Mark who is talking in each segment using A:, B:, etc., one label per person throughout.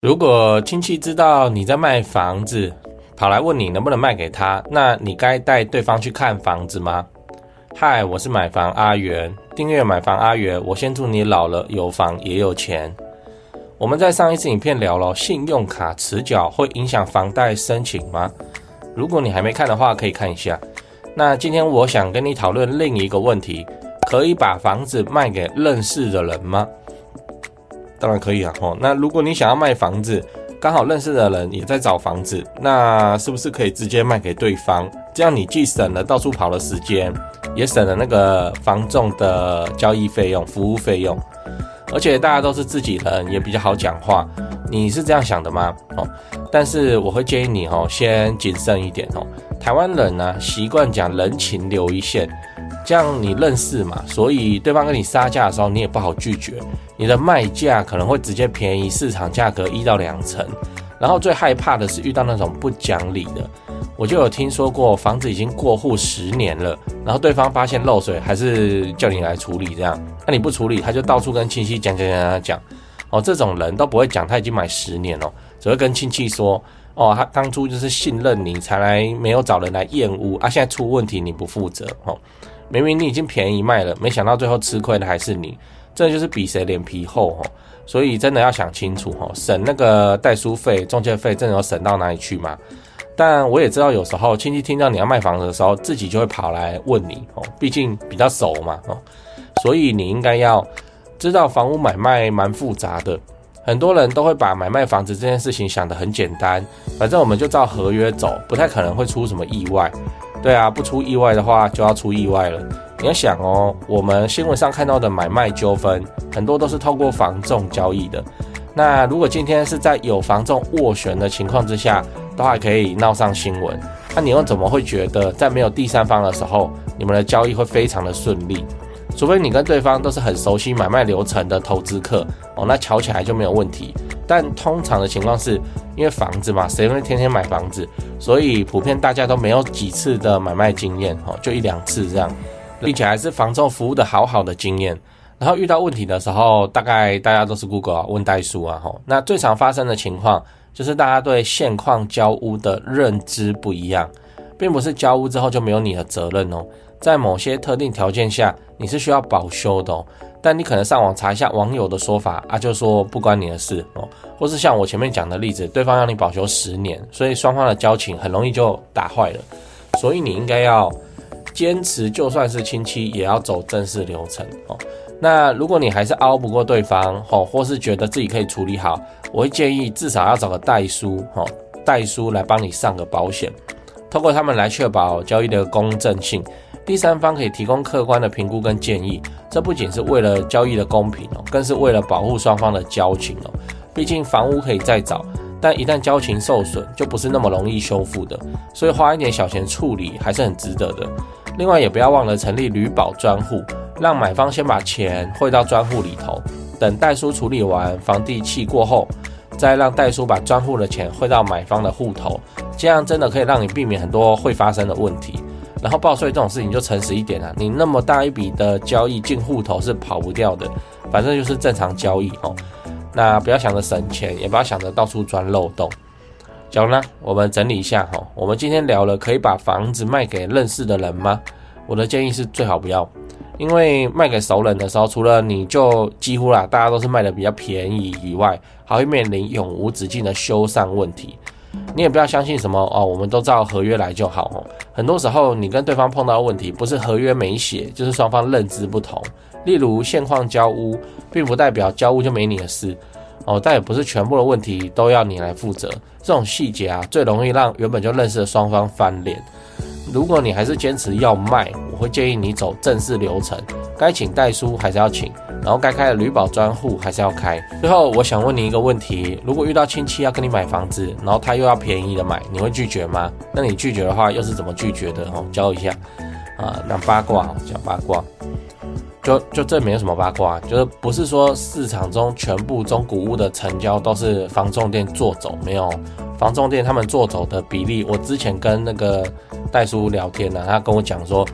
A: 如果亲戚知道你在卖房子，跑来问你能不能卖给他，那你该带对方去看房子吗？嗨，我是买房阿元，订阅买房阿元，我先祝你老了有房也有钱。我们在上一次影片聊了信用卡迟缴会影响房贷申请吗？如果你还没看的话，可以看一下。那今天我想跟你讨论另一个问题，可以把房子卖给认识的人吗？当然可以啊，哦，那如果你想要卖房子，刚好认识的人也在找房子，那是不是可以直接卖给对方？这样你既省了到处跑的时间，也省了那个房仲的交易费用、服务费用，而且大家都是自己人，也比较好讲话。你是这样想的吗？哦，但是我会建议你哦，先谨慎一点哦。台湾人呢，习惯讲人情留一线。这样你认识嘛，所以对方跟你杀价的时候，你也不好拒绝。你的卖价可能会直接便宜市场价格一到两成。然后最害怕的是遇到那种不讲理的。我就有听说过，房子已经过户十年了，然后对方发现漏水，还是叫你来处理这样。那你不处理，他就到处跟亲戚讲讲讲讲讲。哦，这种人都不会讲，他已经买十年了，只会跟亲戚说，哦，他当初就是信任你才来，没有找人来验屋啊，现在出问题你不负责哦。明明你已经便宜卖了，没想到最后吃亏的还是你，这就是比谁脸皮厚哦。所以真的要想清楚吼，省那个代书费、中介费，真的有省到哪里去吗？但我也知道，有时候亲戚听到你要卖房子的时候，自己就会跑来问你哦，毕竟比较熟嘛哦。所以你应该要知道，房屋买卖蛮复杂的，很多人都会把买卖房子这件事情想得很简单，反正我们就照合约走，不太可能会出什么意外。对啊，不出意外的话就要出意外了。你要想哦，我们新闻上看到的买卖纠纷，很多都是透过房仲交易的。那如果今天是在有房仲斡旋的情况之下，都还可以闹上新闻。那你又怎么会觉得在没有第三方的时候，你们的交易会非常的顺利？除非你跟对方都是很熟悉买卖流程的投资客哦，那瞧起来就没有问题。但通常的情况是，因为房子嘛，谁会天天买房子？所以普遍大家都没有几次的买卖经验哦，就一两次这样，并且还是房仲服务的好好的经验。然后遇到问题的时候，大概大家都是 Google 啊，问代书啊，吼。那最常发生的情况就是大家对现况交屋的认知不一样，并不是交屋之后就没有你的责任哦。在某些特定条件下，你是需要保修的哦。但你可能上网查一下网友的说法啊，就说不关你的事哦。或是像我前面讲的例子，对方让你保修十年，所以双方的交情很容易就打坏了。所以你应该要坚持，就算是亲戚也要走正式流程哦。那如果你还是拗不过对方哦，或是觉得自己可以处理好，我会建议至少要找个代书哦，代书来帮你上个保险，透过他们来确保交易的公正性。第三方可以提供客观的评估跟建议，这不仅是为了交易的公平哦，更是为了保护双方的交情哦。毕竟房屋可以再找，但一旦交情受损，就不是那么容易修复的。所以花一点小钱处理还是很值得的。另外也不要忘了成立旅保专户，让买方先把钱汇到专户里头，等代书处理完房地契过后，再让代书把专户的钱汇到买方的户头，这样真的可以让你避免很多会发生的问题。然后报税这种事情就诚实一点啊，你那么大一笔的交易进户头是跑不掉的，反正就是正常交易哦。那不要想着省钱，也不要想着到处钻漏洞。讲了，我们整理一下哈，我们今天聊了可以把房子卖给认识的人吗？我的建议是最好不要，因为卖给熟人的时候，除了你就几乎啦，大家都是卖的比较便宜以外，还会面临永无止境的修缮问题。你也不要相信什么哦，我们都照合约来就好哦。很多时候，你跟对方碰到问题，不是合约没写，就是双方认知不同。例如现况交屋，并不代表交屋就没你的事哦，但也不是全部的问题都要你来负责。这种细节啊，最容易让原本就认识的双方翻脸。如果你还是坚持要卖，我会建议你走正式流程，该请代书还是要请，然后该开的旅保专户还是要开。最后，我想问你一个问题：如果遇到亲戚要跟你买房子，然后他又要便宜的买，你会拒绝吗？那你拒绝的话，又是怎么拒绝的？哦，教一下啊，那八卦讲八卦，就就这没有什么八卦，就是不是说市场中全部中古屋的成交都是房仲店做走，没有房仲店他们做走的比例。我之前跟那个代叔聊天呢、他跟我讲说。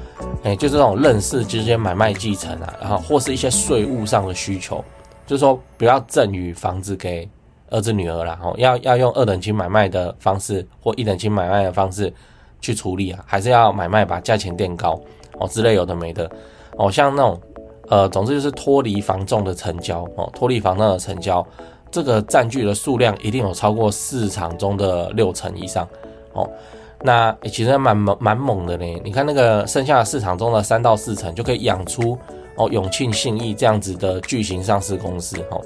A: 哎，就是这种认识之间买卖继承啊，然后或是一些税务上的需求，就是说不要赠与房子给儿子女儿啦，哦，要要用二等亲买卖的方式或一等亲买卖的方式去处理啊，还是要买卖把价钱垫高哦之类有的没的哦，像那种呃，总之就是脱离房仲的成交哦，脱离房仲的成交，这个占据的数量一定有超过市场中的六成以上哦。那、其实蛮蛮蛮猛的呢，你看那个剩下的市场中的三到四成就可以养出哦永庆信义这样子的巨型上市公司哦，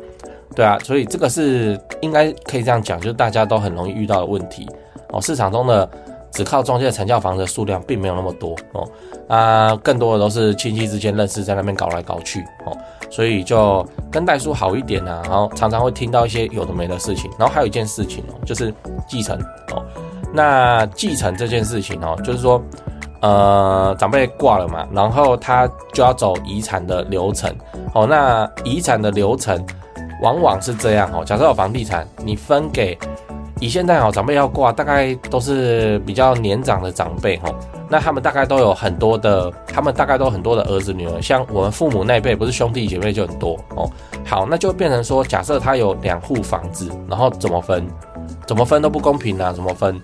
A: 对啊，所以这个是应该可以这样讲，就是大家都很容易遇到的问题哦。市场中的只靠中介成交房子的数量并没有那么多哦，啊，更多的都是亲戚之间认识在那边搞来搞去哦，所以就跟代书好一点啊，然后常常会听到一些有的没的事情，然后还有一件事情哦，就是继承哦。那继承这件事情哦，就是说，呃，长辈挂了嘛，然后他就要走遗产的流程哦。那遗产的流程往往是这样哦。假设有房地产，你分给以现在哦，长辈要挂，大概都是比较年长的长辈哦。那他们大概都有很多的，他们大概都很多的儿子女儿。像我们父母那辈，不是兄弟姐妹就很多哦。好，那就变成说，假设他有两户房子，然后怎么分？怎么分都不公平啊，怎么分？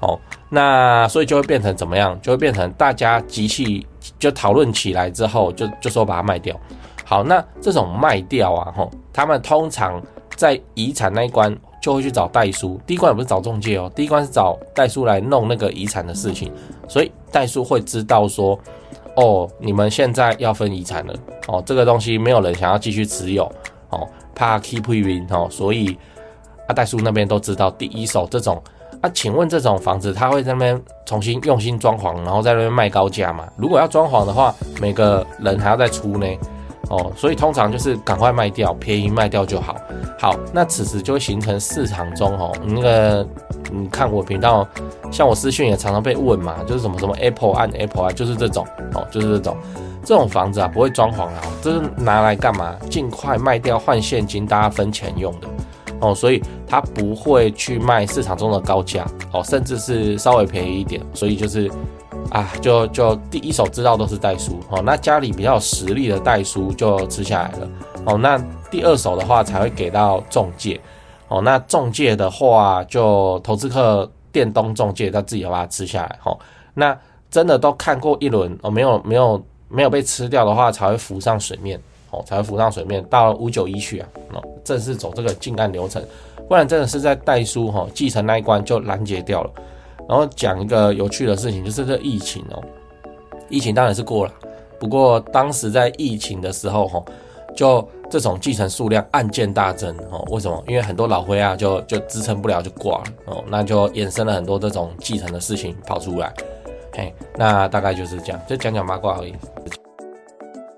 A: 哦，那所以就会变成怎么样？就会变成大家集气就讨论起来之后就，就说把它卖掉。好，那这种卖掉啊，吼，他们通常在遗产那一关就会去找代书，第一关也不是找中介哦，第一关是找代书来弄那个遗产的事情。所以代书会知道说，哦，你们现在要分遗产了，哦，这个东西没有人想要继续持有，哦，怕 keep win 哦，所以阿，代书那边都知道第一手这种。那、啊、请问这种房子，他会在那边重新用心装潢，然后在那边卖高价吗？如果要装潢的话，每个人还要再出呢？哦，所以通常就是赶快卖掉，便宜卖掉就好。好，那此时就会形成市场中哦，那个你看我频道，像我私讯也常常被问嘛，就是什么什么 Apple 按 Apple 啊，就是这种哦，就是这种这种房子啊，不会装潢啊，这是拿来干嘛？尽快卖掉换现金，大家分钱用的。哦，所以他不会去卖市场中的高价哦，甚至是稍微便宜一点，所以就是啊，就就第一手知道都是代书哦，那家里比较有实力的代书就吃下来了哦，那第二手的话才会给到中介哦，那中介的话就投资客店东中介他自己把它吃下来哦，那真的都看过一轮哦，没有没有没有被吃掉的话才会浮上水面。哦，才会浮上水面，到五九一去啊，哦，正式走这个进案流程，不然真的是在代书哈继承那一关就拦截掉了。然后讲一个有趣的事情，就是这疫情哦，疫情当然是过了，不过当时在疫情的时候哈，就这种继承数量案件大增哦，为什么？因为很多老灰啊就就支撑不了就挂了哦，那就衍生了很多这种继承的事情跑出来，嘿，那大概就是这样，就讲讲八卦而已。